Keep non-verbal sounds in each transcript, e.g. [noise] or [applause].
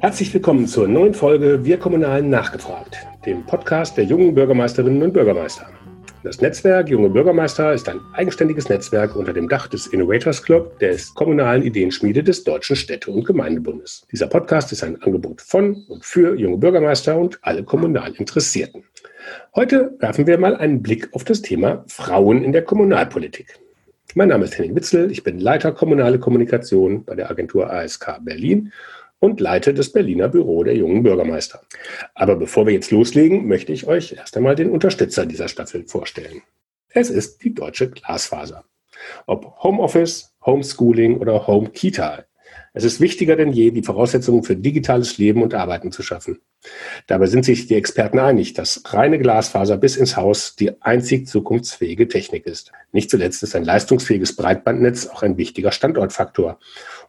Herzlich willkommen zur neuen Folge Wir Kommunalen nachgefragt, dem Podcast der jungen Bürgermeisterinnen und Bürgermeister. Das Netzwerk Junge Bürgermeister ist ein eigenständiges Netzwerk unter dem Dach des Innovators Club, des kommunalen Ideenschmiede des Deutschen Städte- und Gemeindebundes. Dieser Podcast ist ein Angebot von und für junge Bürgermeister und alle kommunal Interessierten. Heute werfen wir mal einen Blick auf das Thema Frauen in der Kommunalpolitik. Mein Name ist Henning Witzel, ich bin Leiter kommunale Kommunikation bei der Agentur ASK Berlin und leite das Berliner Büro der jungen Bürgermeister. Aber bevor wir jetzt loslegen, möchte ich euch erst einmal den Unterstützer dieser Staffel vorstellen. Es ist die deutsche Glasfaser. Ob Homeoffice, Homeschooling oder Home Kita. Es ist wichtiger denn je, die Voraussetzungen für digitales Leben und Arbeiten zu schaffen. Dabei sind sich die Experten einig, dass reine Glasfaser bis ins Haus die einzig zukunftsfähige Technik ist. Nicht zuletzt ist ein leistungsfähiges Breitbandnetz auch ein wichtiger Standortfaktor,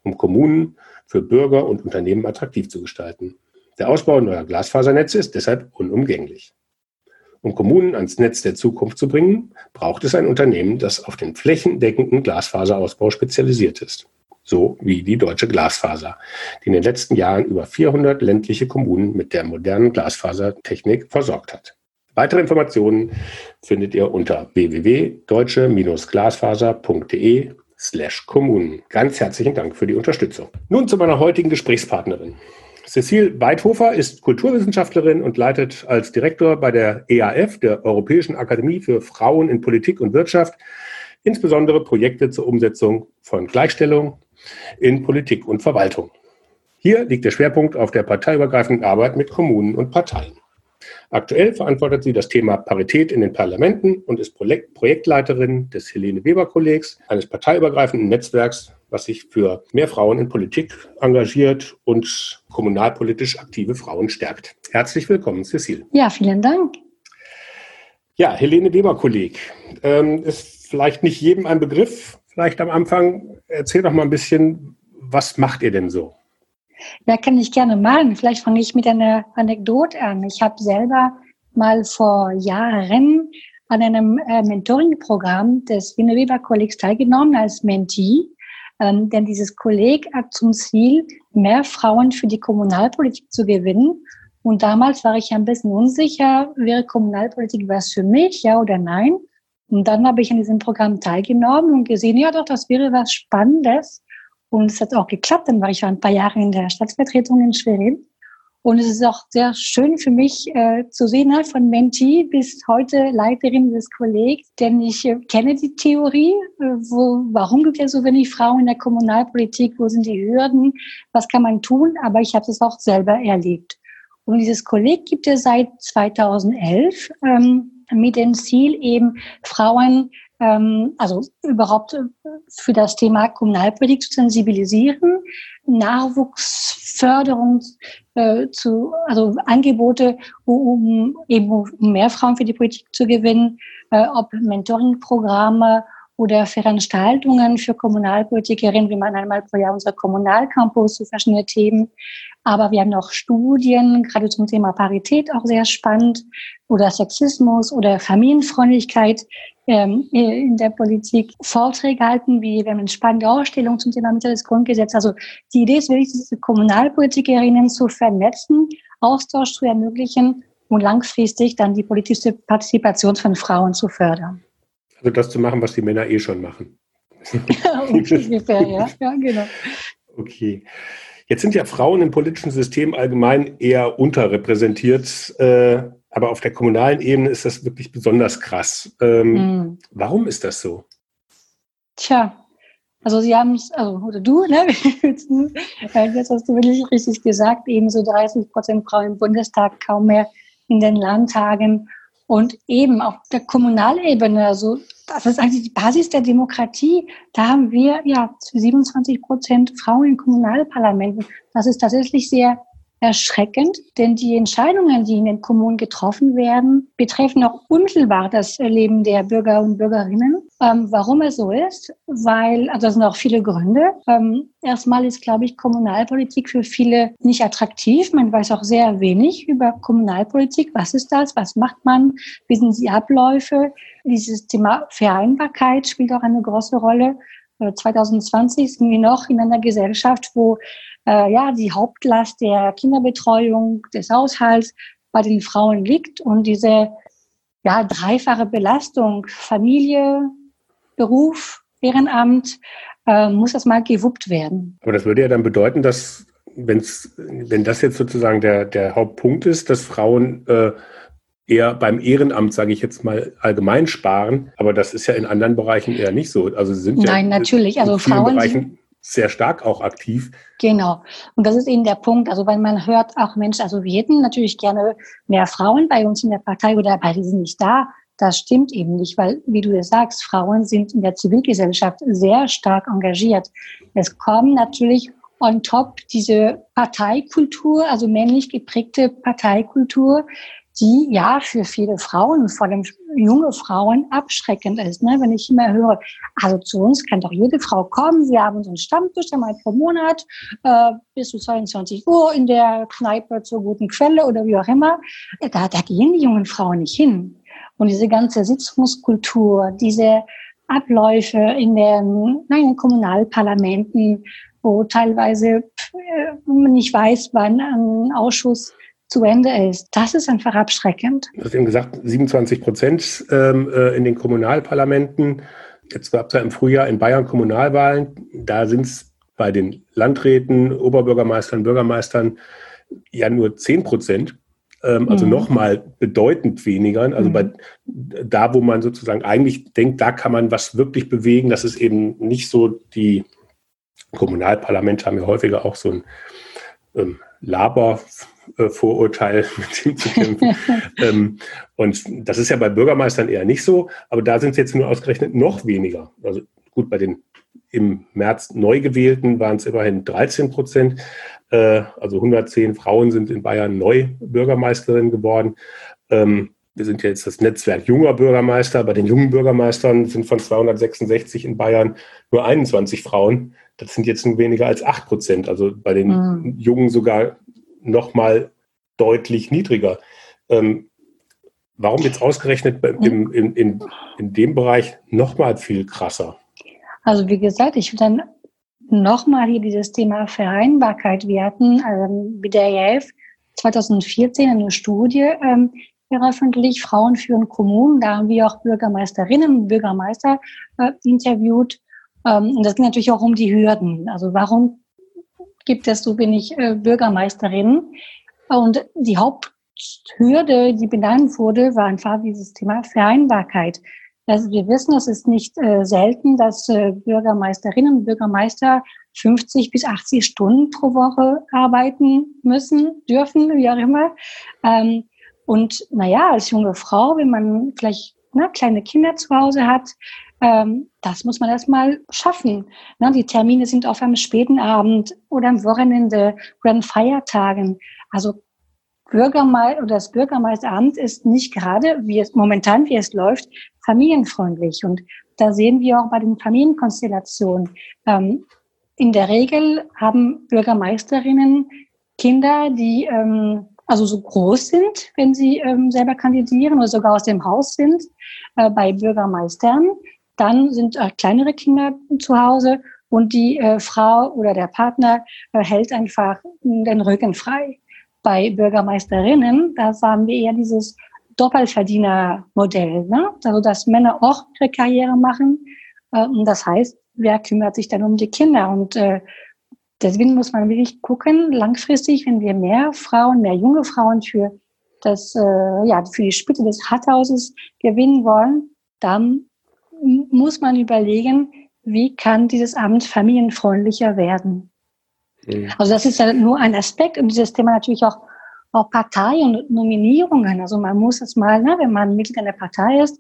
um Kommunen für Bürger und Unternehmen attraktiv zu gestalten. Der Ausbau neuer Glasfasernetze ist deshalb unumgänglich. Um Kommunen ans Netz der Zukunft zu bringen, braucht es ein Unternehmen, das auf den flächendeckenden Glasfaserausbau spezialisiert ist. So wie die Deutsche Glasfaser, die in den letzten Jahren über 400 ländliche Kommunen mit der modernen Glasfasertechnik versorgt hat. Weitere Informationen findet ihr unter www.deutsche-glasfaser.de slash Kommunen. Ganz herzlichen Dank für die Unterstützung. Nun zu meiner heutigen Gesprächspartnerin. Cecile Weidhofer ist Kulturwissenschaftlerin und leitet als Direktor bei der EAF, der Europäischen Akademie für Frauen in Politik und Wirtschaft, insbesondere Projekte zur Umsetzung von Gleichstellung in Politik und Verwaltung. Hier liegt der Schwerpunkt auf der parteiübergreifenden Arbeit mit Kommunen und Parteien. Aktuell verantwortet sie das Thema Parität in den Parlamenten und ist Projektleiterin des Helene Weber Kollegs, eines parteiübergreifenden Netzwerks, was sich für mehr Frauen in Politik engagiert und kommunalpolitisch aktive Frauen stärkt. Herzlich willkommen, Cecile. Ja, vielen Dank. Ja, Helene Weber Kolleg ähm, ist vielleicht nicht jedem ein Begriff. Vielleicht am Anfang erzähl doch mal ein bisschen, was macht ihr denn so? Ja, kann ich gerne machen. Vielleicht fange ich mit einer Anekdote an. Ich habe selber mal vor Jahren an einem äh, Mentoring-Programm des Wiener Weber Kollegs teilgenommen als Mentee. Ähm, denn dieses Kolleg hat zum Ziel, mehr Frauen für die Kommunalpolitik zu gewinnen. Und damals war ich ein bisschen unsicher, wäre Kommunalpolitik was für mich, ja oder nein? Und dann habe ich an diesem Programm teilgenommen und gesehen, ja doch, das wäre was Spannendes. Und es hat auch geklappt. Dann war ich ein paar Jahre in der Stadtvertretung in Schwerin. Und es ist auch sehr schön für mich äh, zu sehen, halt von Menti bis heute Leiterin des Kollegs, denn ich äh, kenne die Theorie, äh, wo, warum gibt es so wenig Frauen in der Kommunalpolitik, wo sind die Hürden, was kann man tun, aber ich habe es auch selber erlebt. Und dieses Kolleg gibt es seit 2011 ähm, mit dem Ziel eben Frauen ähm, also überhaupt äh, für das Thema Kommunalpolitik zu sensibilisieren, Nachwuchsförderung äh, zu, also Angebote, um eben mehr Frauen für die Politik zu gewinnen, äh, ob Mentoring-Programme oder Veranstaltungen für Kommunalpolitikerinnen, wie man einmal pro Jahr unser Kommunalcampus zu verschiedenen Themen. Aber wir haben noch Studien, gerade zum Thema Parität auch sehr spannend, oder Sexismus oder Familienfreundlichkeit ähm, in der Politik. Vorträge halten, wie wir haben eine spannende Ausstellung zum Thema Mitte des Grundgesetzes. Also die Idee ist wirklich, diese Kommunalpolitikerinnen zu vernetzen, Austausch zu ermöglichen und langfristig dann die politische Partizipation von Frauen zu fördern. Also das zu machen, was die Männer eh schon machen. [laughs] Ungefähr, ja. ja, genau. Okay. Jetzt sind ja Frauen im politischen System allgemein eher unterrepräsentiert, äh, aber auf der kommunalen Ebene ist das wirklich besonders krass. Ähm, mhm. Warum ist das so? Tja, also Sie haben es, also oder du, ne? [laughs] Jetzt hast du wirklich richtig gesagt, eben so 30 Prozent Frauen im Bundestag, kaum mehr in den Landtagen. Und eben auf der Kommunalebene, also das ist eigentlich die Basis der Demokratie. Da haben wir ja 27 Prozent Frauen in Kommunalparlamenten. Das ist tatsächlich sehr erschreckend, denn die Entscheidungen, die in den Kommunen getroffen werden, betreffen auch unmittelbar das Leben der Bürger und Bürgerinnen. Ähm, warum es so ist? Weil, also das sind auch viele Gründe. Ähm, erstmal ist, glaube ich, Kommunalpolitik für viele nicht attraktiv. Man weiß auch sehr wenig über Kommunalpolitik. Was ist das? Was macht man? Wie sind die Abläufe? Dieses Thema Vereinbarkeit spielt auch eine große Rolle. 2020 sind wir noch in einer Gesellschaft, wo äh, ja die Hauptlast der Kinderbetreuung, des Haushalts bei den Frauen liegt und diese ja dreifache Belastung Familie, Beruf, Ehrenamt äh, muss das mal gewuppt werden. Aber das würde ja dann bedeuten, dass wenn's, wenn das jetzt sozusagen der, der Hauptpunkt ist, dass Frauen äh, eher beim Ehrenamt, sage ich jetzt mal, allgemein sparen. Aber das ist ja in anderen Bereichen eher nicht so. Also sind Nein, ja natürlich. Also Frauen Bereichen sehr stark auch aktiv. Genau. Und das ist eben der Punkt. Also wenn man hört, auch Mensch, also wir hätten natürlich gerne mehr Frauen bei uns in der Partei oder bei die sind nicht da. Das stimmt eben nicht, weil, wie du es sagst, Frauen sind in der Zivilgesellschaft sehr stark engagiert. Es kommen natürlich on top diese Parteikultur, also männlich geprägte Parteikultur, die ja für viele Frauen, vor allem junge Frauen, abschreckend ist. Ne? Wenn ich immer höre, also zu uns kann doch jede Frau kommen, wir haben so einen Stammtisch einmal pro Monat äh, bis zu 22 Uhr in der Kneipe zur guten Quelle oder wie auch immer. Da, da gehen die jungen Frauen nicht hin. Und diese ganze Sitzungskultur, diese Abläufe in den, nein, in den Kommunalparlamenten, wo teilweise äh, man nicht weiß, wann ein Ausschuss zu Ende ist. Das ist einfach abschreckend. Du hast eben gesagt, 27 Prozent ähm, äh, in den Kommunalparlamenten. Jetzt gab es ja im Frühjahr in Bayern Kommunalwahlen. Da sind es bei den Landräten, Oberbürgermeistern, Bürgermeistern ja nur 10 Prozent. Ähm, also mhm. nochmal bedeutend weniger. Also mhm. bei, da, wo man sozusagen eigentlich denkt, da kann man was wirklich bewegen, das ist eben nicht so die Kommunalparlamente haben ja häufiger auch so ein ähm, Laber Vorurteil, [laughs] mit dem zu kämpfen. [laughs] ähm, und das ist ja bei Bürgermeistern eher nicht so, aber da sind es jetzt nur ausgerechnet noch weniger. Also gut, bei den im März neu gewählten waren es immerhin 13 Prozent. Äh, also 110 Frauen sind in Bayern neu Bürgermeisterin geworden. Ähm, wir sind ja jetzt das Netzwerk junger Bürgermeister. Bei den jungen Bürgermeistern sind von 266 in Bayern nur 21 Frauen. Das sind jetzt nur weniger als 8 Prozent. Also bei den mhm. Jungen sogar nochmal deutlich niedriger. Ähm, warum jetzt ausgerechnet im, in, in, in dem Bereich nochmal viel krasser? Also wie gesagt, ich will dann nochmal hier dieses Thema Vereinbarkeit. Wir hatten ähm, mit der EF 2014 eine Studie ähm, veröffentlicht, Frauen führen Kommunen. Da haben wir auch Bürgermeisterinnen und Bürgermeister äh, interviewt. Ähm, und das ging natürlich auch um die Hürden. Also warum gibt es so wenig äh, Bürgermeisterinnen. Und die Haupthürde, die benannt wurde, war einfach dieses Thema Vereinbarkeit. Also wir wissen, es ist nicht äh, selten, dass äh, Bürgermeisterinnen und Bürgermeister 50 bis 80 Stunden pro Woche arbeiten müssen, dürfen, wie auch immer. Ähm, und naja, als junge Frau, wenn man vielleicht ne, kleine Kinder zu Hause hat, ähm, das muss man erstmal schaffen. Ne? Die Termine sind auf einem späten Abend oder am Wochenende oder an Feiertagen. Also Bürgermeister oder das Bürgermeisteramt ist nicht gerade, wie es momentan, wie es läuft, familienfreundlich. Und da sehen wir auch bei den Familienkonstellationen. Ähm, in der Regel haben Bürgermeisterinnen Kinder, die ähm, also so groß sind, wenn sie ähm, selber kandidieren oder sogar aus dem Haus sind, äh, bei Bürgermeistern. Dann sind äh, kleinere Kinder zu Hause und die äh, Frau oder der Partner äh, hält einfach den Rücken frei. Bei Bürgermeisterinnen, da haben wir eher dieses Doppelverdienermodell, ne? also dass Männer auch ihre Karriere machen. Äh, und das heißt, wer kümmert sich dann um die Kinder? Und äh, deswegen muss man wirklich gucken, langfristig, wenn wir mehr Frauen, mehr junge Frauen für das, äh, ja, für die Spitze des Rathauses gewinnen wollen, dann muss man überlegen, wie kann dieses Amt familienfreundlicher werden. Mhm. Also das ist ja nur ein Aspekt und dieses Thema natürlich auch, auch Partei und Nominierungen. Also man muss es mal, ne, wenn man Mitglied einer Partei ist,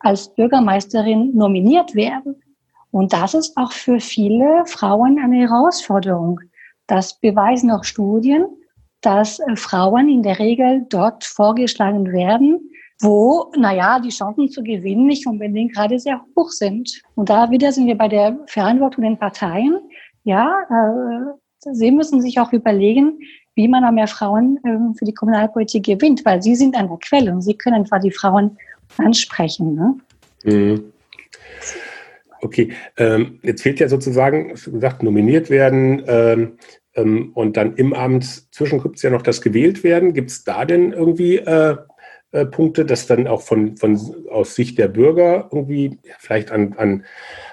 als Bürgermeisterin nominiert werden. Und das ist auch für viele Frauen eine Herausforderung. Das beweisen auch Studien, dass äh, Frauen in der Regel dort vorgeschlagen werden, wo, naja, die Chancen zu gewinnen nicht unbedingt gerade sehr hoch sind. Und da wieder sind wir bei der Verantwortung den Parteien. Ja, äh, sie müssen sich auch überlegen, wie man noch mehr Frauen äh, für die Kommunalpolitik gewinnt, weil sie sind an der Quelle und sie können einfach die Frauen ansprechen. Ne? Mhm. Okay, ähm, jetzt fehlt ja sozusagen, wie gesagt, nominiert werden ähm, ähm, und dann im Abend zwischen gibt es ja noch das gewählt werden. Gibt es da denn irgendwie äh, äh, Punkte, dass dann auch von, von aus Sicht der Bürger irgendwie vielleicht an, an,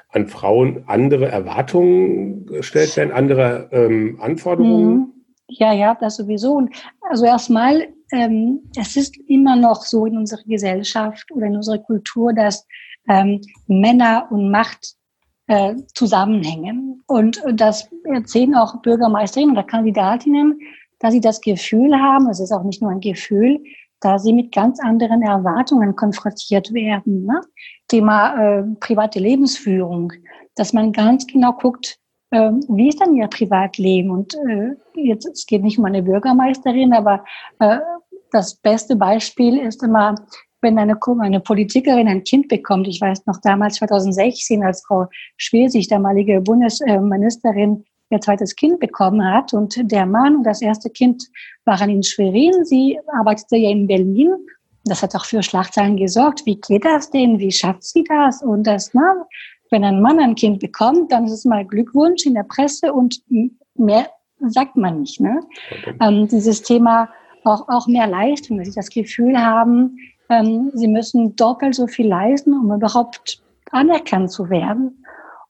an Frauen andere Erwartungen gestellt werden, andere ähm, Anforderungen? Mhm. Ja, ja, das sowieso. Also erstmal, ähm, es ist immer noch so in unserer Gesellschaft oder in unserer Kultur, dass ähm, Männer und Macht äh, zusammenhängen. Und das erzählen auch Bürgermeisterinnen oder Kandidatinnen, dass sie das Gefühl haben, es ist auch nicht nur ein Gefühl, da sie mit ganz anderen Erwartungen konfrontiert werden. Ne? Thema äh, private Lebensführung, dass man ganz genau guckt, äh, wie ist dann ihr Privatleben? Und äh, jetzt es geht nicht um eine Bürgermeisterin, aber äh, das beste Beispiel ist immer, wenn eine, eine Politikerin ein Kind bekommt. Ich weiß noch damals 2016, als Frau Schwesig, damalige Bundesministerin, ihr zweites Kind bekommen hat. Und der Mann und das erste Kind waren in Schwerin. Sie arbeitete ja in Berlin. Das hat auch für Schlagzeilen gesorgt. Wie geht das denn? Wie schafft sie das? Und das, na, wenn ein Mann ein Kind bekommt, dann ist es mal Glückwunsch in der Presse und mehr sagt man nicht. Ne? Ähm, dieses Thema auch, auch mehr Leistung, dass sie das Gefühl haben, ähm, sie müssen doppelt so viel leisten, um überhaupt anerkannt zu werden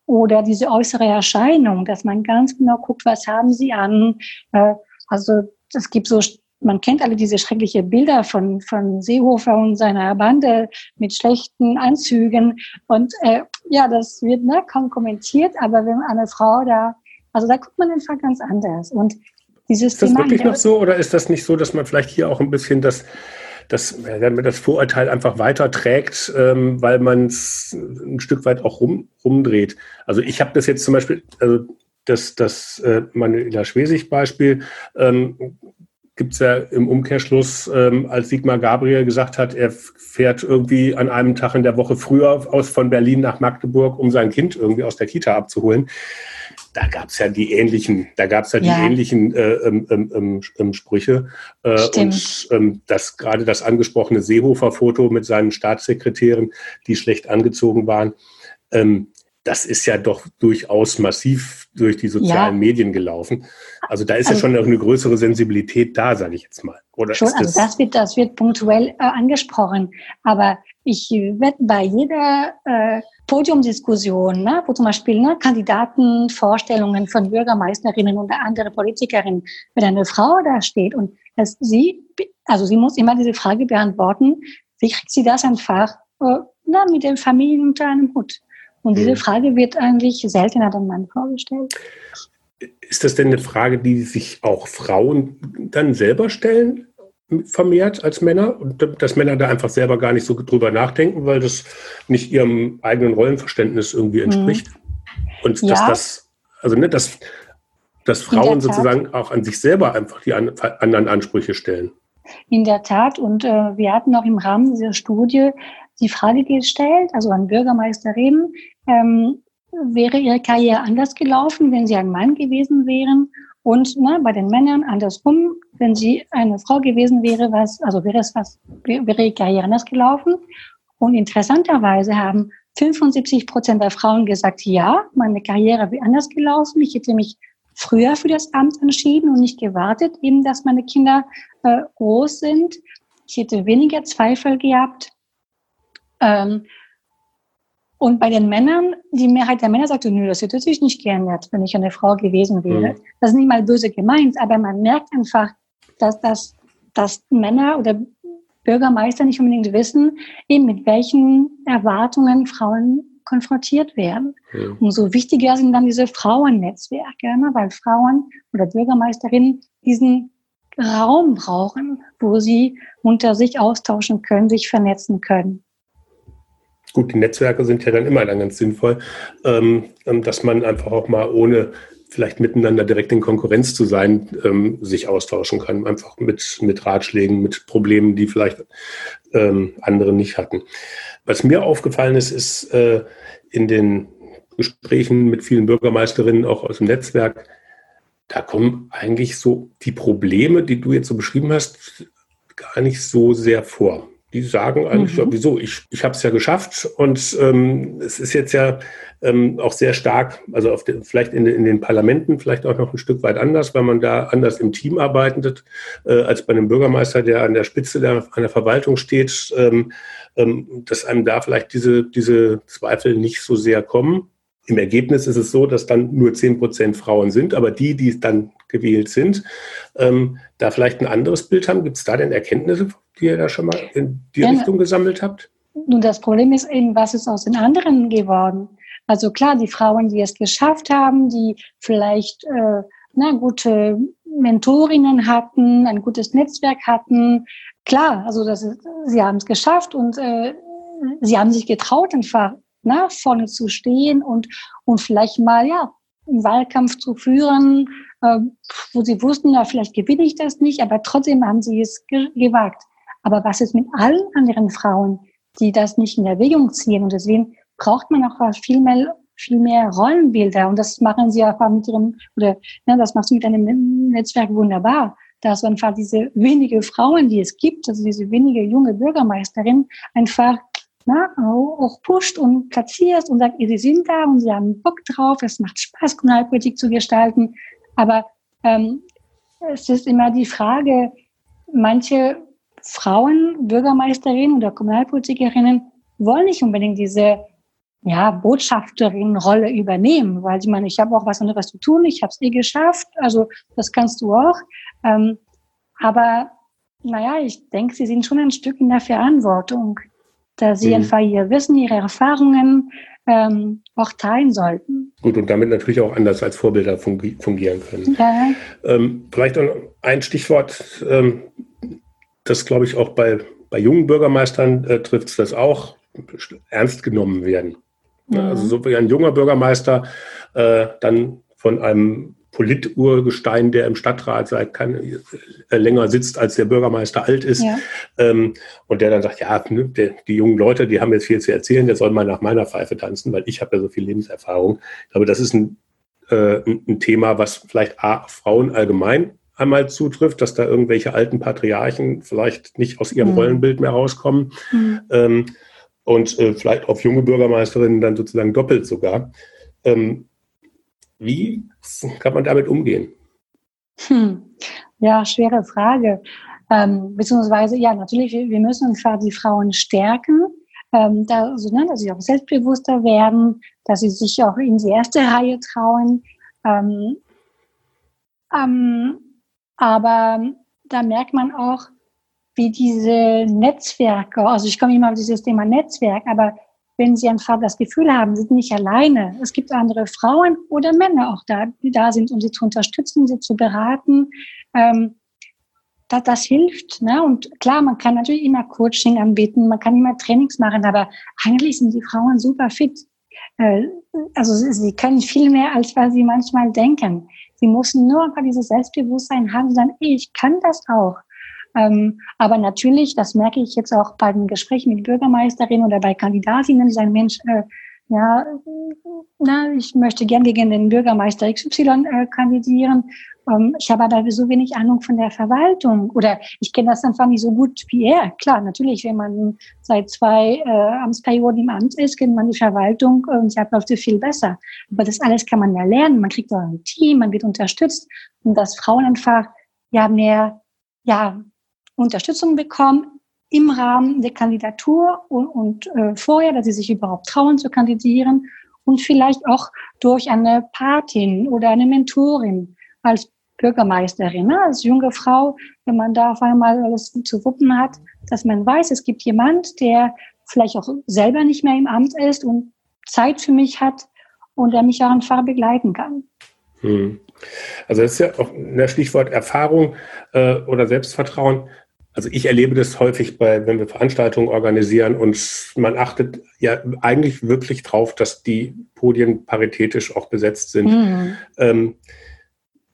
oder diese äußere Erscheinung, dass man ganz genau guckt, was haben sie an. Äh, also es gibt so, man kennt alle diese schreckliche Bilder von, von Seehofer und seiner Bande mit schlechten Anzügen. Und äh, ja, das wird ne, kaum kommentiert, aber wenn eine Frau da, also da guckt man einfach ganz anders. Und dieses ist das Thema wirklich noch so oder ist das nicht so, dass man vielleicht hier auch ein bisschen das man das Vorurteil einfach weiterträgt, ähm, weil man es ein Stück weit auch rum, rumdreht. Also ich habe das jetzt zum Beispiel, also das, das äh, Manuela Schwesig-Beispiel, ähm, gibt es ja im Umkehrschluss, ähm, als Sigmar Gabriel gesagt hat, er fährt irgendwie an einem Tag in der Woche früher aus von Berlin nach Magdeburg, um sein Kind irgendwie aus der Kita abzuholen da gab es ja die ähnlichen, da gab es ja die ja. ähnlichen äh, ähm, ähm, ähm, ähm Sprüche. Äh, und ähm, das gerade das angesprochene Seehofer-Foto mit seinen Staatssekretären, die schlecht angezogen waren, ähm, das ist ja doch durchaus massiv durch die sozialen ja. Medien gelaufen. Also da ist also, ja schon eine größere Sensibilität da, sage ich jetzt mal. Oder schon, das also das wird, das wird punktuell äh, angesprochen. Aber ich werde bei jeder äh, Podiumdiskussion, ne, wo zum Beispiel ne, Kandidatenvorstellungen von Bürgermeisterinnen oder andere Politikerinnen, wenn eine Frau da steht und dass sie, also sie muss immer diese Frage beantworten, wie kriegt sie das einfach äh, na, mit den Familien unter einem Hut? Und diese mhm. Frage wird eigentlich seltener dem Mann vorgestellt. Ist das denn eine Frage, die sich auch Frauen dann selber stellen? Vermehrt als Männer und dass Männer da einfach selber gar nicht so drüber nachdenken, weil das nicht ihrem eigenen Rollenverständnis irgendwie entspricht. Mhm. Und dass ja. das, also ne, dass, dass Frauen sozusagen auch an sich selber einfach die an, anderen Ansprüche stellen. In der Tat. Und äh, wir hatten auch im Rahmen dieser Studie die Frage gestellt, also an Bürgermeisterinnen, ähm, wäre ihre Karriere anders gelaufen, wenn sie ein Mann gewesen wären? Und ne, bei den Männern andersrum, wenn sie eine Frau gewesen wäre, was, also wäre es was, wäre ihre Karriere anders gelaufen. Und interessanterweise haben 75 Prozent der Frauen gesagt, ja, meine Karriere wäre anders gelaufen. Ich hätte mich früher für das Amt entschieden und nicht gewartet, eben, dass meine Kinder äh, groß sind. Ich hätte weniger Zweifel gehabt. Ähm, und bei den Männern, die Mehrheit der Männer sagte, nö, das hätte sich nicht geändert, wenn ich eine Frau gewesen wäre. Mhm. Das ist nicht mal böse gemeint, aber man merkt einfach, dass, dass, dass Männer oder Bürgermeister nicht unbedingt wissen, eben mit welchen Erwartungen Frauen konfrontiert werden. Mhm. Umso wichtiger sind dann diese Frauennetzwerke, ne? weil Frauen oder Bürgermeisterinnen diesen Raum brauchen, wo sie unter sich austauschen können, sich vernetzen können. Gut, die Netzwerke sind ja dann immer dann ganz sinnvoll, ähm, ähm, dass man einfach auch mal ohne vielleicht miteinander direkt in Konkurrenz zu sein, ähm, sich austauschen kann, einfach mit, mit Ratschlägen, mit Problemen, die vielleicht ähm, andere nicht hatten. Was mir aufgefallen ist, ist äh, in den Gesprächen mit vielen Bürgermeisterinnen auch aus dem Netzwerk, da kommen eigentlich so die Probleme, die du jetzt so beschrieben hast, gar nicht so sehr vor. Die sagen eigentlich, mhm. ja, wieso, ich, ich habe es ja geschafft und ähm, es ist jetzt ja ähm, auch sehr stark, also auf den, vielleicht in, in, den Parlamenten vielleicht auch noch ein Stück weit anders, weil man da anders im Team arbeitet, äh, als bei einem Bürgermeister, der an der Spitze der, einer Verwaltung steht, ähm, ähm, dass einem da vielleicht diese, diese Zweifel nicht so sehr kommen. Im Ergebnis ist es so, dass dann nur 10 Prozent Frauen sind, aber die, die dann gewählt sind, ähm, da vielleicht ein anderes Bild haben. Gibt es da denn Erkenntnisse, die ihr da schon mal in die ja, Richtung gesammelt habt? Nun, das Problem ist eben, was ist aus den anderen geworden? Also klar, die Frauen, die es geschafft haben, die vielleicht äh, na, gute Mentorinnen hatten, ein gutes Netzwerk hatten, klar, also das ist, sie haben es geschafft und äh, sie haben sich getraut, einfach na, vorne zu stehen und, und vielleicht mal, ja, einen Wahlkampf zu führen, äh, wo sie wussten, ja, vielleicht gewinne ich das nicht, aber trotzdem haben sie es ge gewagt. Aber was ist mit allen anderen Frauen, die das nicht in Erwägung ziehen? Und deswegen braucht man auch viel mehr, viel mehr Rollenbilder. Und das machen sie einfach mit ihrem, oder ne, das machst du mit einem Netzwerk wunderbar. Dass einfach diese wenige Frauen, die es gibt, also diese wenige junge Bürgermeisterin, einfach ne, auch pusht und platzierst und sagt, sie sind da und sie haben Bock drauf, es macht Spaß, Kommunalpolitik zu gestalten. Aber ähm, es ist immer die Frage, manche Frauen, Bürgermeisterinnen oder Kommunalpolitikerinnen wollen nicht unbedingt diese ja, Botschafterin-Rolle übernehmen, weil sie meinen, ich habe auch was anderes zu tun, ich habe es eh geschafft, also das kannst du auch. Ähm, aber naja, ich denke, sie sind schon ein Stück in der Verantwortung da sie mhm. einfach ihr Wissen, ihre Erfahrungen ähm, auch teilen sollten. Gut, und damit natürlich auch anders als Vorbilder fungieren können. Ja. Ähm, vielleicht noch ein Stichwort, ähm, das glaube ich auch bei, bei jungen Bürgermeistern äh, trifft es das auch, ernst genommen werden. Mhm. Also so wie ein junger Bürgermeister äh, dann von einem Politurgestein, der im Stadtrat seit kein, äh, länger sitzt, als der Bürgermeister alt ist. Ja. Ähm, und der dann sagt, ja, ne, der, die jungen Leute, die haben jetzt viel zu erzählen, der soll mal nach meiner Pfeife tanzen, weil ich habe ja so viel Lebenserfahrung. Ich glaube, das ist ein, äh, ein Thema, was vielleicht A, Frauen allgemein einmal zutrifft, dass da irgendwelche alten Patriarchen vielleicht nicht aus ihrem mhm. Rollenbild mehr rauskommen. Mhm. Ähm, und äh, vielleicht auf junge Bürgermeisterinnen dann sozusagen doppelt sogar. Ähm, wie kann man damit umgehen? Hm. Ja, schwere Frage. Ähm, beziehungsweise, ja, natürlich, wir, müssen einfach die Frauen stärken, ähm, da, also, ne, dass sie auch selbstbewusster werden, dass sie sich auch in die erste Reihe trauen. Ähm, ähm, aber da merkt man auch, wie diese Netzwerke, also ich komme immer auf dieses Thema Netzwerk, aber wenn sie einfach das Gefühl haben, sie sind nicht alleine. Es gibt andere Frauen oder Männer auch da, die da sind, um sie zu unterstützen, sie zu beraten. Ähm, das, das hilft. Ne? Und klar, man kann natürlich immer Coaching anbieten, man kann immer Trainings machen, aber eigentlich sind die Frauen super fit. Äh, also sie, sie können viel mehr, als was sie manchmal denken. Sie müssen nur einfach dieses Selbstbewusstsein haben und sagen, ich kann das auch. Ähm, aber natürlich, das merke ich jetzt auch bei den Gesprächen mit Bürgermeisterinnen oder bei Kandidatinnen, die sagen, Mensch, äh, ja, na, ich möchte gern gegen den Bürgermeister XY äh, kandidieren. Ähm, ich habe aber so wenig Ahnung von der Verwaltung oder ich kenne das einfach nicht so gut wie er. Klar, natürlich, wenn man seit zwei äh, Amtsperioden im Amt ist, kennt man die Verwaltung und sie abläuft viel besser. Aber das alles kann man ja lernen. Man kriegt auch ein Team, man wird unterstützt und dass Frauen einfach ja mehr ja Unterstützung bekommen im Rahmen der Kandidatur und, und äh, vorher, dass sie sich überhaupt trauen zu kandidieren und vielleicht auch durch eine Patin oder eine Mentorin als Bürgermeisterin, ne? als junge Frau, wenn man da auf einmal alles zu wuppen hat, dass man weiß, es gibt jemand, der vielleicht auch selber nicht mehr im Amt ist und Zeit für mich hat und der mich auch einfach begleiten kann. Hm. Also das ist ja auch ein Stichwort Erfahrung äh, oder Selbstvertrauen. Also ich erlebe das häufig bei, wenn wir Veranstaltungen organisieren und man achtet ja eigentlich wirklich drauf, dass die Podien paritätisch auch besetzt sind. Mhm. Ähm,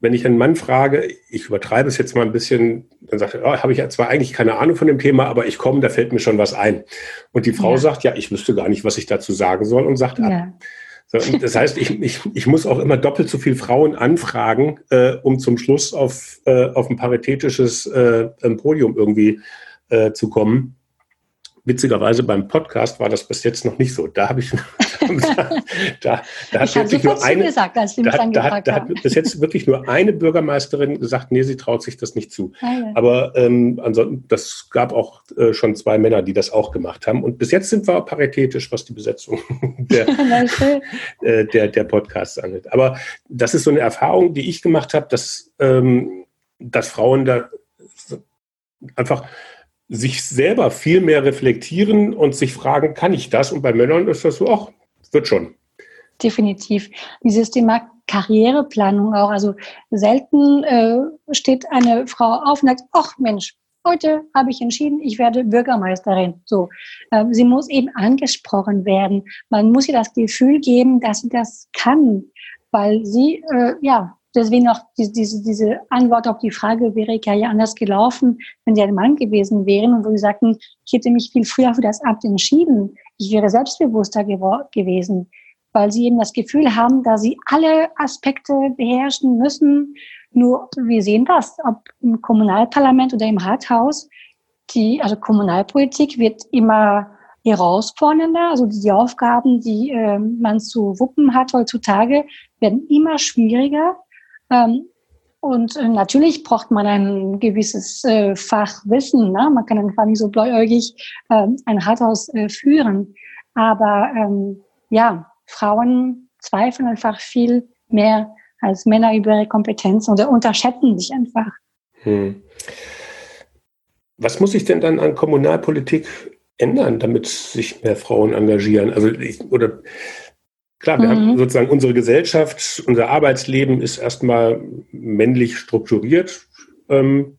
wenn ich einen Mann frage, ich übertreibe es jetzt mal ein bisschen, dann sagt er, oh, habe ich ja zwar eigentlich keine Ahnung von dem Thema, aber ich komme, da fällt mir schon was ein. Und die Frau ja. sagt, ja, ich wüsste gar nicht, was ich dazu sagen soll und sagt ja. ab. Das heißt, ich, ich, ich muss auch immer doppelt so viel Frauen anfragen, äh, um zum Schluss auf, äh, auf ein paritätisches äh, Podium irgendwie äh, zu kommen. Witzigerweise beim Podcast war das bis jetzt noch nicht so. Da habe ich, da, da, da hat wirklich nur eine, gesagt, als da, da, hat, da hat bis jetzt wirklich nur eine Bürgermeisterin gesagt, nee, sie traut sich das nicht zu. Ah, ja. Aber ähm, ansonsten, das gab auch äh, schon zwei Männer, die das auch gemacht haben. Und bis jetzt sind wir paritätisch, was die Besetzung [laughs] der, [laughs] äh, der, der Podcasts angeht. Aber das ist so eine Erfahrung, die ich gemacht habe, dass, ähm, dass Frauen da einfach sich selber viel mehr reflektieren und sich fragen, kann ich das? Und bei Männern ist das so, ach, wird schon. Definitiv. Dieses Thema Karriereplanung auch. Also selten äh, steht eine Frau auf und sagt, ach Mensch, heute habe ich entschieden, ich werde Bürgermeisterin. So, äh, sie muss eben angesprochen werden. Man muss ihr das Gefühl geben, dass sie das kann, weil sie äh, ja deswegen auch diese, diese, Antwort auf die Frage, wäre ich ja anders gelaufen, wenn sie ein Mann gewesen wären und wo sie sagten, ich hätte mich viel früher für das Amt entschieden. Ich wäre selbstbewusster gewesen, weil sie eben das Gefühl haben, dass sie alle Aspekte beherrschen müssen. Nur wir sehen das, ob im Kommunalparlament oder im Rathaus, die, also Kommunalpolitik wird immer herausfordernder. Also die Aufgaben, die äh, man zu wuppen hat heutzutage, werden immer schwieriger. Ähm, und äh, natürlich braucht man ein gewisses äh, Fachwissen. Ne? Man kann einfach nicht so bläuäugig äh, ein Rathaus äh, führen. Aber ähm, ja, Frauen zweifeln einfach viel mehr als Männer über ihre Kompetenzen oder unterschätzen sich einfach. Hm. Was muss sich denn dann an Kommunalpolitik ändern, damit sich mehr Frauen engagieren? Also ich, oder Klar, wir mhm. haben sozusagen unsere Gesellschaft, unser Arbeitsleben ist erstmal männlich strukturiert. Ähm,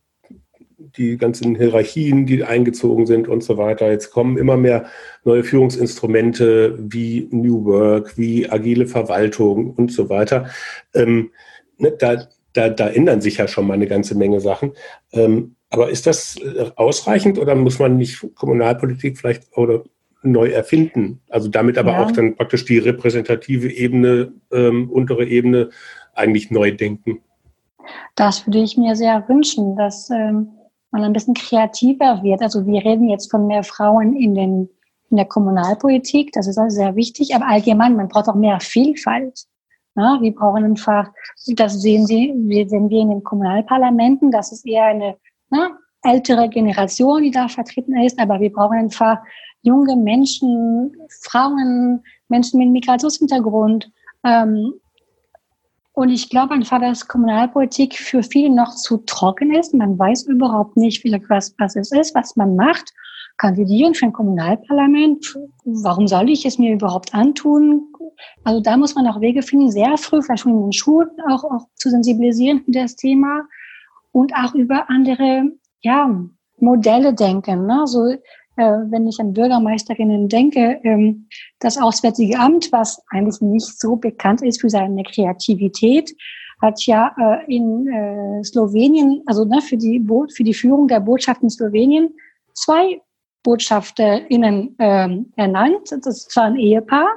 die ganzen Hierarchien, die eingezogen sind und so weiter. Jetzt kommen immer mehr neue Führungsinstrumente wie New Work, wie agile Verwaltung und so weiter. Ähm, ne, da, da, da ändern sich ja schon mal eine ganze Menge Sachen. Ähm, aber ist das äh, ausreichend oder muss man nicht Kommunalpolitik vielleicht oder neu erfinden. Also damit aber ja. auch dann praktisch die repräsentative Ebene, ähm, untere Ebene eigentlich neu denken. Das würde ich mir sehr wünschen, dass ähm, man ein bisschen kreativer wird. Also wir reden jetzt von mehr Frauen in, den, in der Kommunalpolitik, das ist also sehr wichtig, aber allgemein, man braucht auch mehr Vielfalt. Ja, wir brauchen einfach, das sehen Sie, wir sehen wir in den Kommunalparlamenten, das ist eher eine ne, ältere Generation, die da vertreten ist, aber wir brauchen einfach junge Menschen, Frauen, Menschen mit Migrationshintergrund. Ähm, und ich glaube einfach, dass Kommunalpolitik für viele noch zu trocken ist. Man weiß überhaupt nicht, vielleicht was, was es ist, was man macht. Kandidieren für ein Kommunalparlament, warum soll ich es mir überhaupt antun? Also da muss man auch Wege finden, sehr früh, vielleicht schon in den Schulen auch, auch zu sensibilisieren für das Thema und auch über andere ja, Modelle denken. Ne? So, wenn ich an Bürgermeisterinnen denke, ähm, das Auswärtige Amt, was eigentlich nicht so bekannt ist für seine Kreativität, hat ja äh, in äh, Slowenien, also ne, für, die für die Führung der Botschaft in Slowenien, zwei BotschafterInnen ähm, ernannt. Das ist zwar ein Ehepaar,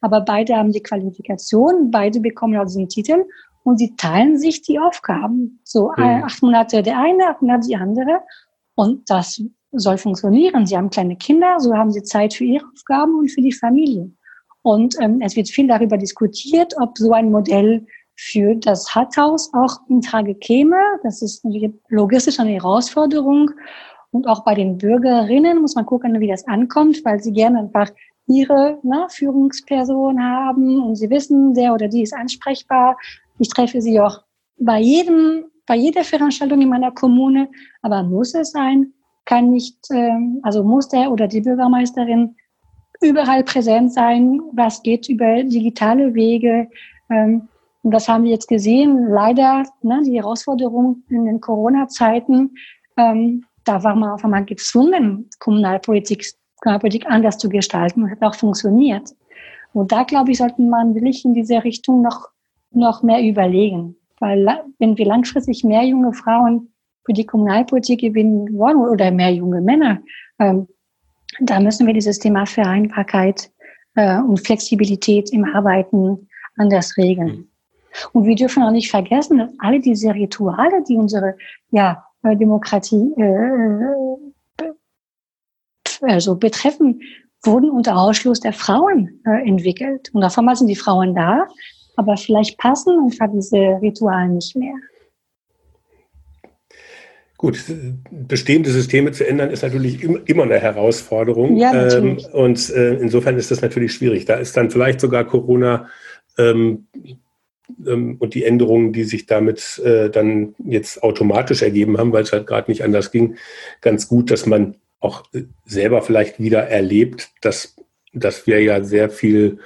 aber beide haben die Qualifikation, beide bekommen also den Titel und sie teilen sich die Aufgaben. So mhm. acht Monate der eine, acht Monate die andere. Und das soll funktionieren. Sie haben kleine Kinder, so haben sie Zeit für ihre Aufgaben und für die Familie. Und ähm, es wird viel darüber diskutiert, ob so ein Modell für das Hathaus auch in Frage käme. Das ist natürlich logistisch eine Herausforderung. Und auch bei den Bürgerinnen muss man gucken, wie das ankommt, weil sie gerne einfach ihre ne, Führungsperson haben und sie wissen, der oder die ist ansprechbar. Ich treffe sie auch bei jedem, bei jeder Veranstaltung in meiner Kommune. Aber muss es sein? Kann nicht, ähm, also muss der oder die Bürgermeisterin überall präsent sein, was geht über digitale Wege. Ähm, und das haben wir jetzt gesehen. Leider, ne, die Herausforderung in den Corona-Zeiten, ähm, da war man auf einmal gezwungen, Kommunalpolitik, Kommunalpolitik anders zu gestalten und hat auch funktioniert. Und da, glaube ich, sollten man wirklich in diese Richtung noch, noch mehr überlegen. Weil wenn wir langfristig mehr junge Frauen für die Kommunalpolitik gewinnen wollen oder mehr junge Männer, ähm, da müssen wir dieses Thema Vereinbarkeit äh, und Flexibilität im Arbeiten anders regeln. Mhm. Und wir dürfen auch nicht vergessen, dass alle diese Rituale, die unsere ja, äh, Demokratie äh, also betreffen, wurden unter Ausschluss der Frauen äh, entwickelt. Und auf einmal sind die Frauen da, aber vielleicht passen einfach diese Rituale nicht mehr. Gut, bestehende Systeme zu ändern ist natürlich immer eine Herausforderung. Ja, natürlich. Ähm, und äh, insofern ist das natürlich schwierig. Da ist dann vielleicht sogar Corona ähm, ähm, und die Änderungen, die sich damit äh, dann jetzt automatisch ergeben haben, weil es halt gerade nicht anders ging, ganz gut, dass man auch selber vielleicht wieder erlebt, dass, dass wir ja sehr viel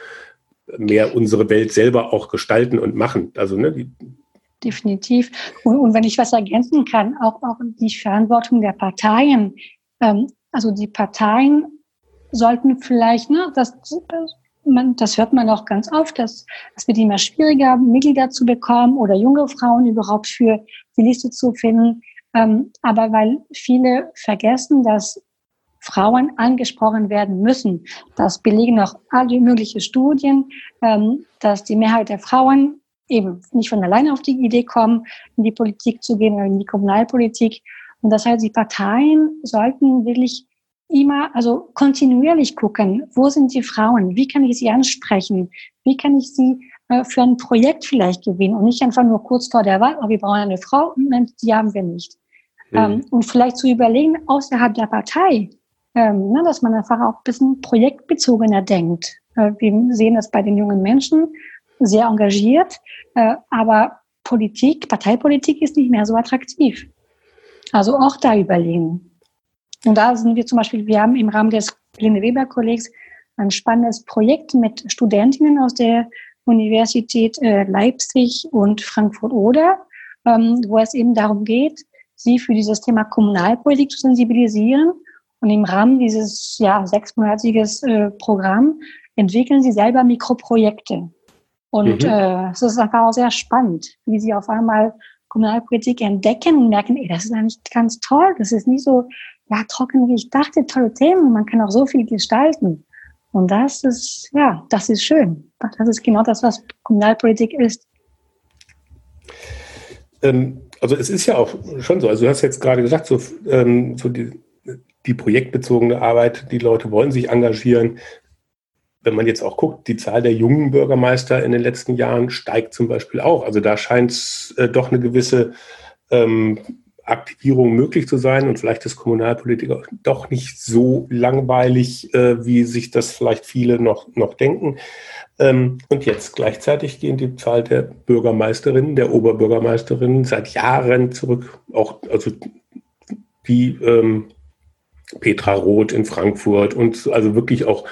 mehr unsere Welt selber auch gestalten und machen. Also ne, die, Definitiv. Und, und wenn ich was ergänzen kann, auch, auch die Verantwortung der Parteien. Ähm, also die Parteien sollten vielleicht, ne, das, man, das hört man auch ganz oft, dass es wird immer schwieriger, Mitglieder zu bekommen oder junge Frauen überhaupt für die Liste zu finden. Ähm, aber weil viele vergessen, dass Frauen angesprochen werden müssen. Das belegen auch alle möglichen Studien, ähm, dass die Mehrheit der Frauen eben nicht von alleine auf die Idee kommen, in die Politik zu gehen oder in die Kommunalpolitik. Und das heißt, die Parteien sollten wirklich immer, also kontinuierlich gucken, wo sind die Frauen? Wie kann ich sie ansprechen? Wie kann ich sie äh, für ein Projekt vielleicht gewinnen? Und nicht einfach nur kurz vor der Wahl, oh, wir brauchen eine Frau, und die haben wir nicht. Mhm. Ähm, und vielleicht zu überlegen, außerhalb der Partei, ähm, ne, dass man einfach auch ein bisschen projektbezogener denkt. Äh, wir sehen das bei den jungen Menschen sehr engagiert, äh, aber Politik, Parteipolitik ist nicht mehr so attraktiv. Also auch da überlegen. Und da sind wir zum Beispiel, wir haben im Rahmen des Lene Weber Kollegs ein spannendes Projekt mit Studentinnen aus der Universität äh, Leipzig und Frankfurt-Oder, ähm, wo es eben darum geht, sie für dieses Thema Kommunalpolitik zu sensibilisieren und im Rahmen dieses ja, sechsmonatiges äh, Programm entwickeln sie selber Mikroprojekte. Und mhm. äh, es ist einfach auch sehr spannend, wie sie auf einmal Kommunalpolitik entdecken und merken, ey, das ist eigentlich ganz toll. Das ist nicht so ja, trocken, wie ich dachte, tolle Themen. Man kann auch so viel gestalten. Und das ist, ja, das ist schön. Das ist genau das, was Kommunalpolitik ist. Ähm, also es ist ja auch schon so, also du hast jetzt gerade gesagt, so, ähm, so die, die projektbezogene Arbeit, die Leute wollen sich engagieren. Wenn man jetzt auch guckt, die Zahl der jungen Bürgermeister in den letzten Jahren steigt zum Beispiel auch. Also da scheint es äh, doch eine gewisse ähm, Aktivierung möglich zu sein und vielleicht ist Kommunalpolitiker doch nicht so langweilig, äh, wie sich das vielleicht viele noch, noch denken. Ähm, und jetzt gleichzeitig gehen die Zahl der Bürgermeisterinnen, der Oberbürgermeisterinnen seit Jahren zurück. Auch also die ähm, Petra Roth in Frankfurt und also wirklich auch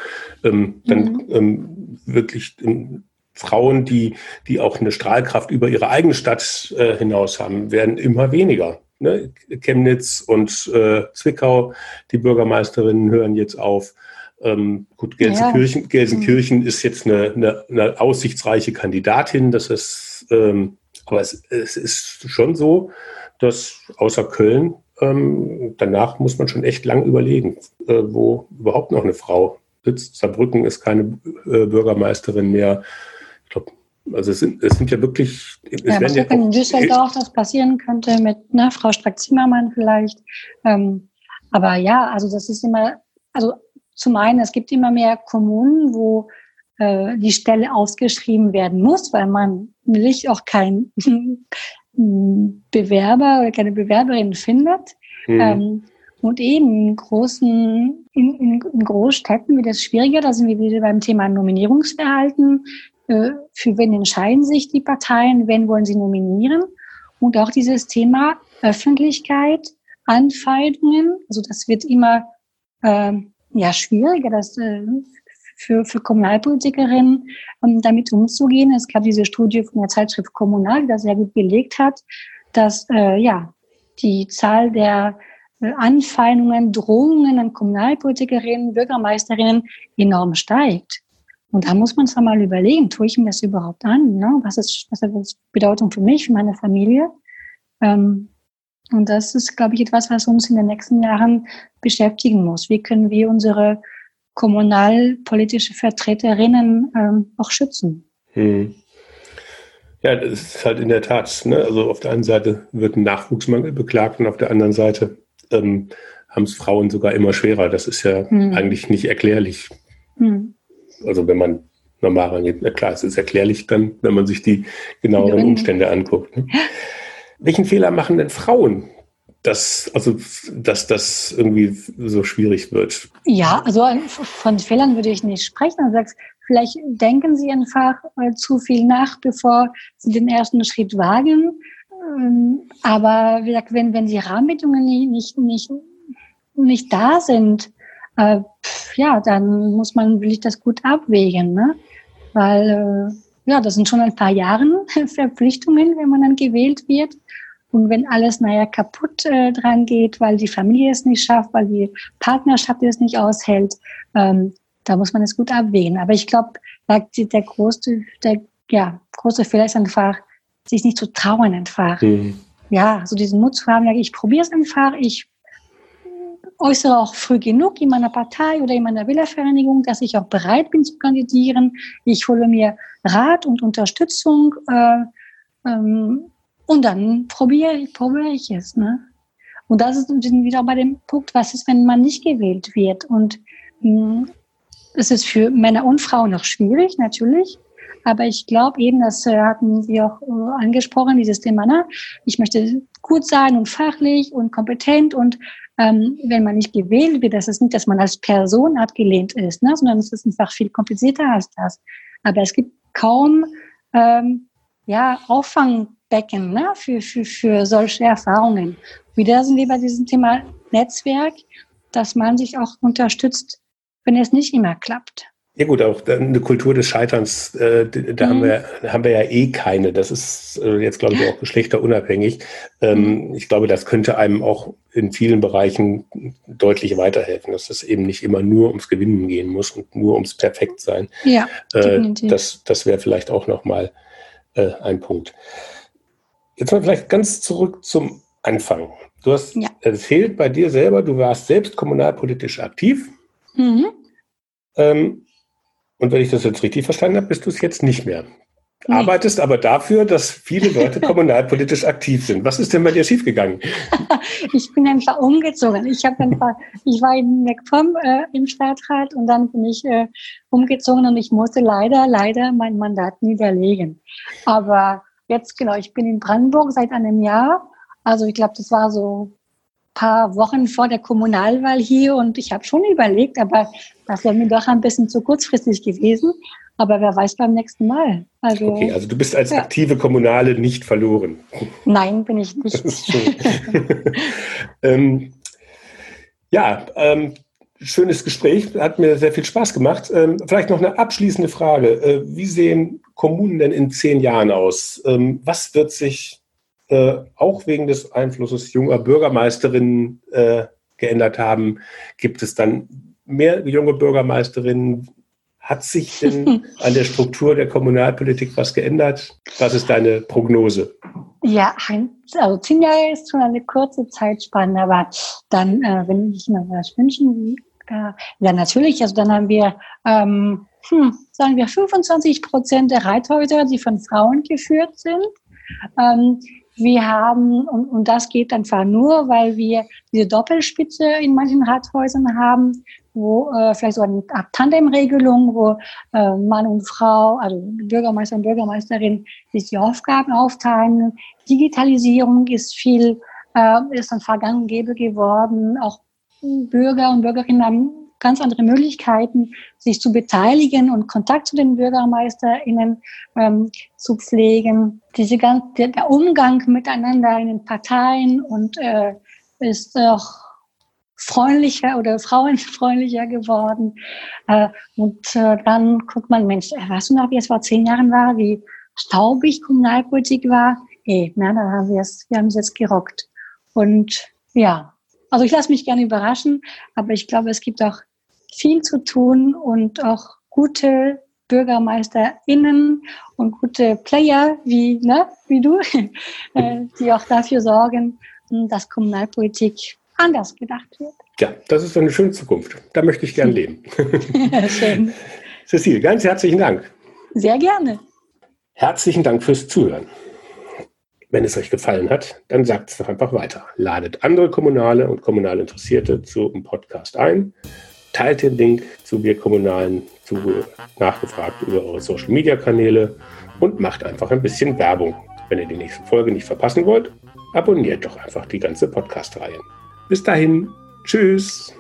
ähm, dann mhm. ähm, wirklich ähm, Frauen, die, die auch eine Strahlkraft über ihre eigene Stadt äh, hinaus haben, werden immer weniger. Ne? Chemnitz und äh, Zwickau, die Bürgermeisterinnen hören jetzt auf. Ähm, gut, Gelsenkirchen, ja. Gelsenkirchen mhm. ist jetzt eine, eine, eine, aussichtsreiche Kandidatin. Das ist, ähm, aber es, es ist schon so, dass außer Köln ähm, danach muss man schon echt lang überlegen, äh, wo überhaupt noch eine Frau sitzt. Saarbrücken ist keine äh, Bürgermeisterin mehr. Ich glaube, also es sind, es sind ja wirklich. Es ja, was ja in Düsseldorf das passieren könnte mit ne, Frau Strack-Zimmermann vielleicht. Ähm, aber ja, also das ist immer, also zum einen, es gibt immer mehr Kommunen, wo äh, die Stelle ausgeschrieben werden muss, weil man will auch kein Bewerber oder keine Bewerberin findet. Mhm. Ähm, und eben in großen, in, in, in Großstädten wird es schwieriger. Da sind wir wieder beim Thema Nominierungsverhalten. Äh, für wen entscheiden sich die Parteien? Wen wollen sie nominieren? Und auch dieses Thema Öffentlichkeit, Anfeindungen. Also das wird immer äh, ja schwieriger, das äh, für, für Kommunalpolitikerinnen ähm, damit umzugehen. Es gab diese Studie von der Zeitschrift Kommunal, die das sehr gut belegt hat, dass äh, ja die Zahl der äh, Anfeindungen, Drohungen an Kommunalpolitikerinnen, Bürgermeisterinnen enorm steigt. Und da muss man es einmal überlegen, tue ich mir das überhaupt an? Ne? Was, ist, was hat das Bedeutung für mich, für meine Familie? Ähm, und das ist, glaube ich, etwas, was uns in den nächsten Jahren beschäftigen muss. Wie können wir unsere kommunalpolitische Vertreterinnen ähm, auch schützen? Hm. Ja, das ist halt in der Tat. Ne? Also auf der einen Seite wird ein Nachwuchsmangel beklagt und auf der anderen Seite ähm, haben es Frauen sogar immer schwerer. Das ist ja hm. eigentlich nicht erklärlich. Hm. Also wenn man normal rangeht, na klar, es ist erklärlich dann, wenn man sich die genaueren Umstände anguckt. Ne? [laughs] Welchen Fehler machen denn Frauen dass, also, dass das irgendwie so schwierig wird? Ja, also von Fehlern würde ich nicht sprechen. Du sagst, vielleicht denken sie einfach äh, zu viel nach, bevor sie den ersten Schritt wagen. Ähm, aber wie gesagt, wenn, wenn die Rahmenbedingungen nicht, nicht, nicht da sind, äh, ja, dann muss man wirklich das gut abwägen, ne? Weil, äh, ja, das sind schon ein paar Jahre [laughs] Verpflichtungen, wenn man dann gewählt wird. Und wenn alles, naja, kaputt äh, dran geht, weil die Familie es nicht schafft, weil die Partnerschaft es nicht aushält, ähm, da muss man es gut abwägen. Aber ich glaube, der große, der, ja, große Fehler ist einfach, sich nicht zu trauen einfach. Mhm. Ja, so diesen Mut zu haben, ich probiere es einfach, ich äußere auch früh genug in meiner Partei oder in meiner Wählervereinigung, dass ich auch bereit bin zu kandidieren. Ich hole mir Rat und Unterstützung. Äh, ähm, und dann probiere, probiere ich es. Ne? Und das ist wieder bei dem Punkt, was ist, wenn man nicht gewählt wird? Und mh, hm, es ist für Männer und Frauen noch schwierig, natürlich. Aber ich glaube eben, das äh, hatten Sie auch äh, angesprochen, dieses Thema, ne? ich möchte gut sein und fachlich und kompetent und ähm, wenn man nicht gewählt wird, das ist nicht, dass man als Person abgelehnt ist, ne? sondern es ist einfach viel komplizierter als das. Aber es gibt kaum ähm, ja, Auffang Becken ne, für, für, für solche Erfahrungen. Wieder sind wir bei diesem Thema Netzwerk, dass man sich auch unterstützt, wenn es nicht immer klappt. Ja gut, auch eine Kultur des Scheiterns, äh, da mhm. haben, wir, haben wir ja eh keine. Das ist äh, jetzt, glaube ich, auch geschlechterunabhängig. Ähm, mhm. Ich glaube, das könnte einem auch in vielen Bereichen deutlich weiterhelfen, dass es eben nicht immer nur ums Gewinnen gehen muss und nur ums Perfektsein. Ja, äh, das, das wäre vielleicht auch nochmal äh, ein Punkt. Jetzt mal vielleicht ganz zurück zum Anfang. Du hast ja. erzählt bei dir selber, du warst selbst kommunalpolitisch aktiv. Mhm. Ähm, und wenn ich das jetzt richtig verstanden habe, bist du es jetzt nicht mehr. Nee. Arbeitest aber dafür, dass viele Leute kommunalpolitisch aktiv sind. Was ist denn bei dir schiefgegangen? [laughs] ich bin einfach umgezogen. Ich habe einfach, ich war in MacPom äh, im Stadtrat und dann bin ich äh, umgezogen und ich musste leider, leider mein Mandat niederlegen. Aber Jetzt, genau, ich bin in Brandenburg seit einem Jahr. Also ich glaube, das war so ein paar Wochen vor der Kommunalwahl hier und ich habe schon überlegt, aber das wäre mir doch ein bisschen zu kurzfristig gewesen. Aber wer weiß beim nächsten Mal. Also, okay, also du bist als ja. aktive Kommunale nicht verloren. Nein, bin ich nicht. [laughs] [laughs] ähm, ja, ähm, schönes Gespräch, hat mir sehr viel Spaß gemacht. Ähm, vielleicht noch eine abschließende Frage. Äh, wie sehen Kommunen denn in zehn Jahren aus? Ähm, was wird sich äh, auch wegen des Einflusses junger Bürgermeisterinnen äh, geändert haben? Gibt es dann mehr junge Bürgermeisterinnen? Hat sich denn [laughs] an der Struktur der Kommunalpolitik was geändert? Was ist deine Prognose? Ja, also zehn Jahre ist schon eine kurze Zeitspanne, aber dann, äh, wenn ich mir was wünschen ja, ja, natürlich. Also dann haben wir, ähm, hm, sagen wir, 25 Prozent der Reithäuser, die von Frauen geführt sind. Ähm, wir haben, und, und das geht einfach nur, weil wir diese Doppelspitze in manchen Rathäusern haben, wo äh, vielleicht so eine Art Tandemregelung, wo äh, Mann und Frau, also Bürgermeister und Bürgermeisterin, sich die Aufgaben aufteilen. Digitalisierung ist viel, äh, ist dann vergangengebe geworden, auch Bürger und Bürgerinnen haben ganz andere Möglichkeiten, sich zu beteiligen und Kontakt zu den BürgermeisterInnen ähm, zu pflegen. Diese ganz, der, Umgang miteinander in den Parteien und äh, ist auch freundlicher oder [laughs] frauenfreundlicher geworden. Äh, und äh, dann guckt man, Mensch, äh, weißt du noch, wie es vor zehn Jahren war, wie staubig Kommunalpolitik war? Ey, na, da haben wir es, wir haben es jetzt gerockt. Und ja, also ich lasse mich gerne überraschen, aber ich glaube, es gibt auch viel zu tun und auch gute BürgermeisterInnen und gute Player wie, ne, wie du, [laughs] äh, die auch dafür sorgen, dass Kommunalpolitik anders gedacht wird. Ja, das ist eine schöne Zukunft. Da möchte ich gern leben. [laughs] Schön. Cecile, ganz herzlichen Dank. Sehr gerne. Herzlichen Dank fürs Zuhören. Wenn es euch gefallen hat, dann sagt es doch einfach weiter. Ladet andere Kommunale und kommunal Interessierte zum Podcast ein. Teilt den Link zu Wir Kommunalen zu nachgefragt über eure Social Media Kanäle und macht einfach ein bisschen Werbung. Wenn ihr die nächste Folge nicht verpassen wollt, abonniert doch einfach die ganze Podcast-Reihe. Bis dahin, tschüss.